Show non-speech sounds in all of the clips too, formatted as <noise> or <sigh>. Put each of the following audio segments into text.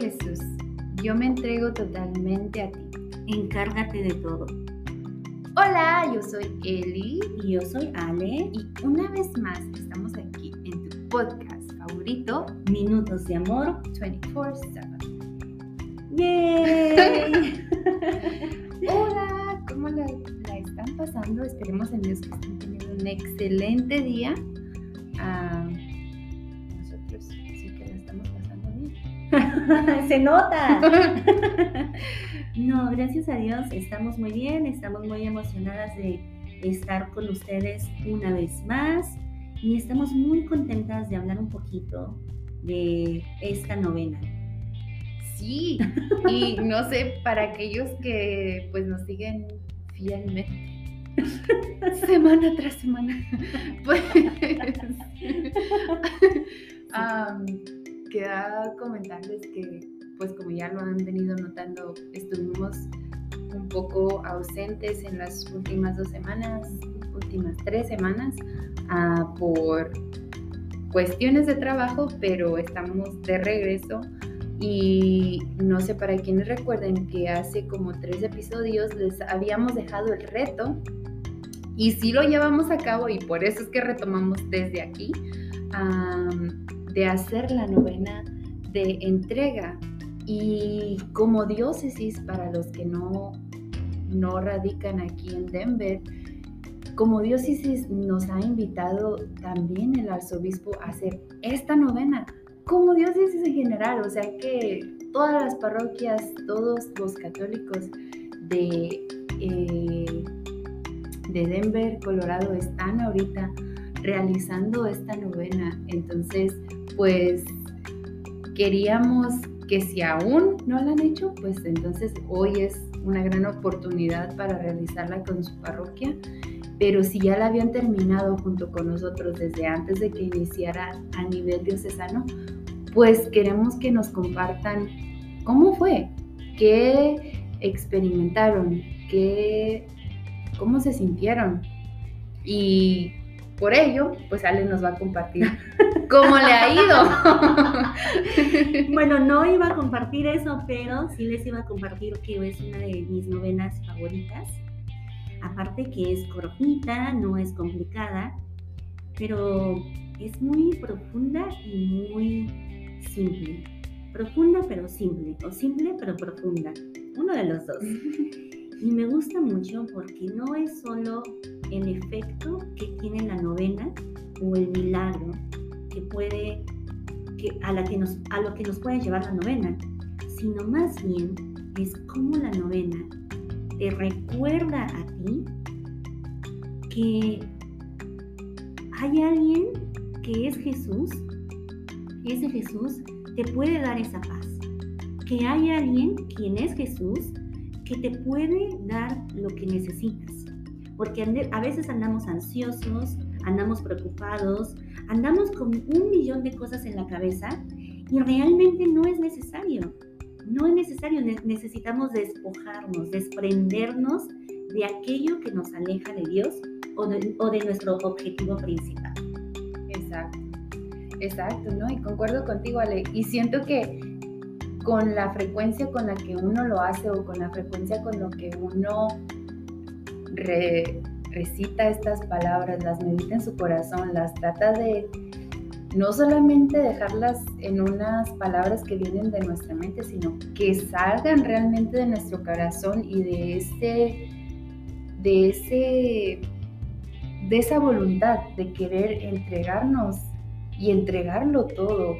Jesús, yo me entrego totalmente a ti. Encárgate de todo. Hola, yo soy Eli Y yo soy Ale. y una vez más estamos aquí en tu podcast favorito Minutos de amor. 24/7. ¡Yay! <laughs> Hola, ¿cómo la, la están pasando? Esperemos en Dios que estén teniendo un excelente día. Ah, nosotros <laughs> Se nota. <laughs> No, gracias a Dios estamos muy bien, estamos muy emocionadas de estar con ustedes una vez más y estamos muy contentas de hablar un poquito de esta novena. Sí, y no sé, para aquellos que pues nos siguen fielmente, <laughs> semana tras semana, pues comentarles que pues como ya lo han venido notando, estuvimos un poco ausentes en las últimas dos semanas, últimas tres semanas, ah, por cuestiones de trabajo, pero estamos de regreso. Y no sé para quienes recuerden que hace como tres episodios les habíamos dejado el reto y sí lo llevamos a cabo y por eso es que retomamos desde aquí de hacer la novena entrega y como diócesis para los que no, no radican aquí en Denver, como diócesis nos ha invitado también el arzobispo a hacer esta novena como diócesis en general, o sea que todas las parroquias, todos los católicos de, eh, de Denver, Colorado, están ahorita realizando esta novena. Entonces, pues queríamos que si aún no la han hecho, pues entonces hoy es una gran oportunidad para realizarla con su parroquia. Pero si ya la habían terminado junto con nosotros desde antes de que iniciara a nivel diocesano, pues queremos que nos compartan cómo fue, qué experimentaron, qué, cómo se sintieron. Y por ello, pues Ale nos va a compartir cómo le ha ido. <laughs> Bueno, no iba a compartir eso, pero sí les iba a compartir que es una de mis novenas favoritas. Aparte que es cortita, no es complicada, pero es muy profunda y muy simple. Profunda pero simple, o simple pero profunda. Uno de los dos. <laughs> Y me gusta mucho porque no es solo el efecto que tiene la novena o el milagro que puede, que, a, la que nos, a lo que nos puede llevar la novena, sino más bien es cómo la novena te recuerda a ti que hay alguien que es Jesús, ese Jesús te puede dar esa paz, que hay alguien quien es Jesús que te puede dar lo que necesitas, porque a veces andamos ansiosos, andamos preocupados, andamos con un millón de cosas en la cabeza y realmente no es necesario. No es necesario, ne- necesitamos despojarnos, desprendernos de aquello que nos aleja de Dios o de, o de nuestro objetivo principal. Exacto, exacto, ¿no? Y concuerdo contigo, Ale. Y siento que con la frecuencia con la que uno lo hace o con la frecuencia con lo que uno re- recita estas palabras, las medita en su corazón, las trata de no solamente dejarlas en unas palabras que vienen de nuestra mente, sino que salgan realmente de nuestro corazón y de ese, de ese, de esa voluntad de querer entregarnos y entregarlo todo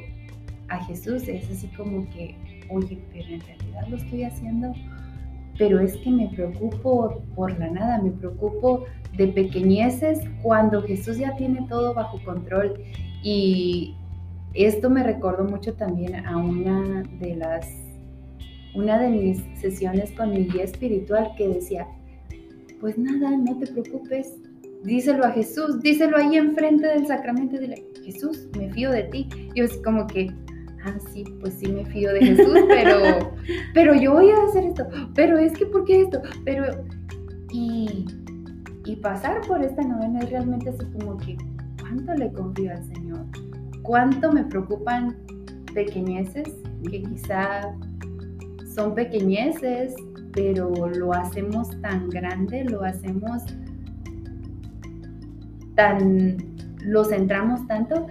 a Jesús. Es así como que, oye, pero en realidad lo estoy haciendo, pero es que me preocupo por la nada, me preocupo de pequeñeces cuando Jesús ya tiene todo bajo control. Y esto me recordó mucho también a una de las, una de mis sesiones con mi guía espiritual que decía, pues nada, no te preocupes, díselo a Jesús, díselo ahí enfrente del sacramento, dile, Jesús, me fío de ti. Yo así como que, ah, sí, pues sí me fío de Jesús, <laughs> pero, pero yo voy a hacer esto, pero es que, ¿por qué esto? Pero, y, y pasar por esta novena es realmente así como que, ¿cuánto le confío al Señor? ¿Cuánto me preocupan pequeñeces que quizá son pequeñeces, pero lo hacemos tan grande, lo hacemos tan, lo centramos tanto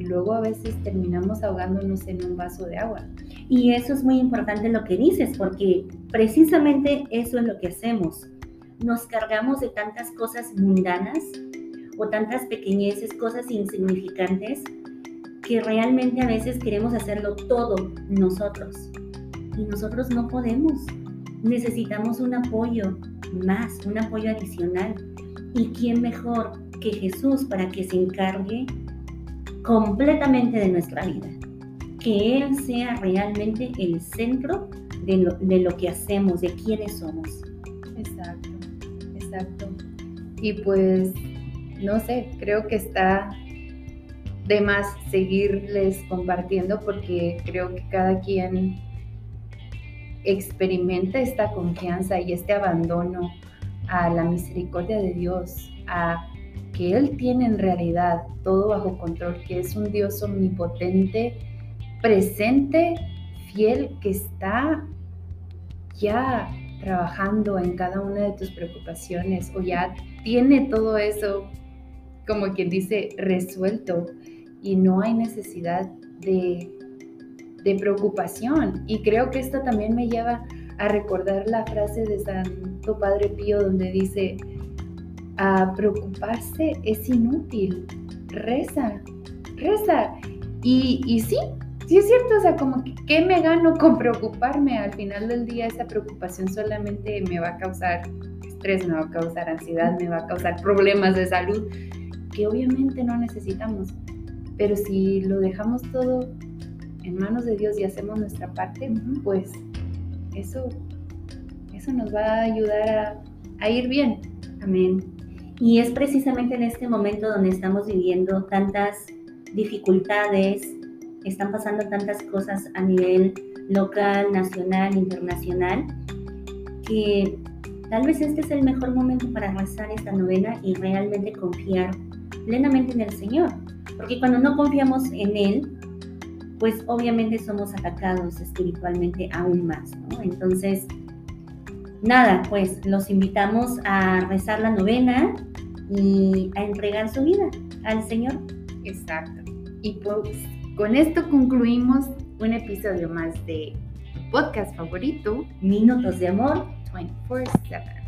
luego a veces terminamos ahogándonos en un vaso de agua. Y eso es muy importante lo que dices, porque precisamente eso es lo que hacemos. Nos cargamos de tantas cosas mundanas o tantas pequeñeces, cosas insignificantes, que realmente a veces queremos hacerlo todo nosotros. Y nosotros no podemos. Necesitamos un apoyo más, un apoyo adicional. ¿Y quién mejor que Jesús para que se encargue completamente de nuestra vida? Que Él sea realmente el centro de lo, de lo que hacemos, de quiénes somos. Exacto, exacto. Y pues, no sé, creo que está de más seguirles compartiendo porque creo que cada quien experimenta esta confianza y este abandono a la misericordia de Dios, a que Él tiene en realidad todo bajo control, que es un Dios omnipotente, presente, fiel, que está ya trabajando en cada una de tus preocupaciones o ya tiene todo eso, como quien dice, resuelto y no hay necesidad de, de preocupación. Y creo que esto también me lleva a recordar la frase de Santo Padre Pío donde dice, a preocuparse es inútil, reza, reza. Y, y sí, sí es cierto, o sea, como que ¿qué me gano con preocuparme? Al final del día esa preocupación solamente me va a causar estrés, me va a causar ansiedad, me va a causar problemas de salud que obviamente no necesitamos. Pero si lo dejamos todo en manos de Dios y hacemos nuestra parte, pues eso, eso nos va a ayudar a, ir bien. Amén. Y es precisamente en este momento donde estamos viviendo tantas dificultades, están pasando tantas cosas a nivel local, nacional, internacional, que tal vez este es el mejor momento para rezar esta novena y realmente confiar plenamente en el Señor. Porque cuando no confiamos en Él, pues obviamente somos atacados espiritualmente aún más, ¿no? Entonces, nada, pues los invitamos a rezar la novena y a entregar su vida al Señor. Exacto. Y pues con esto concluimos un episodio más de podcast favorito, Minutos de Amor 24/7.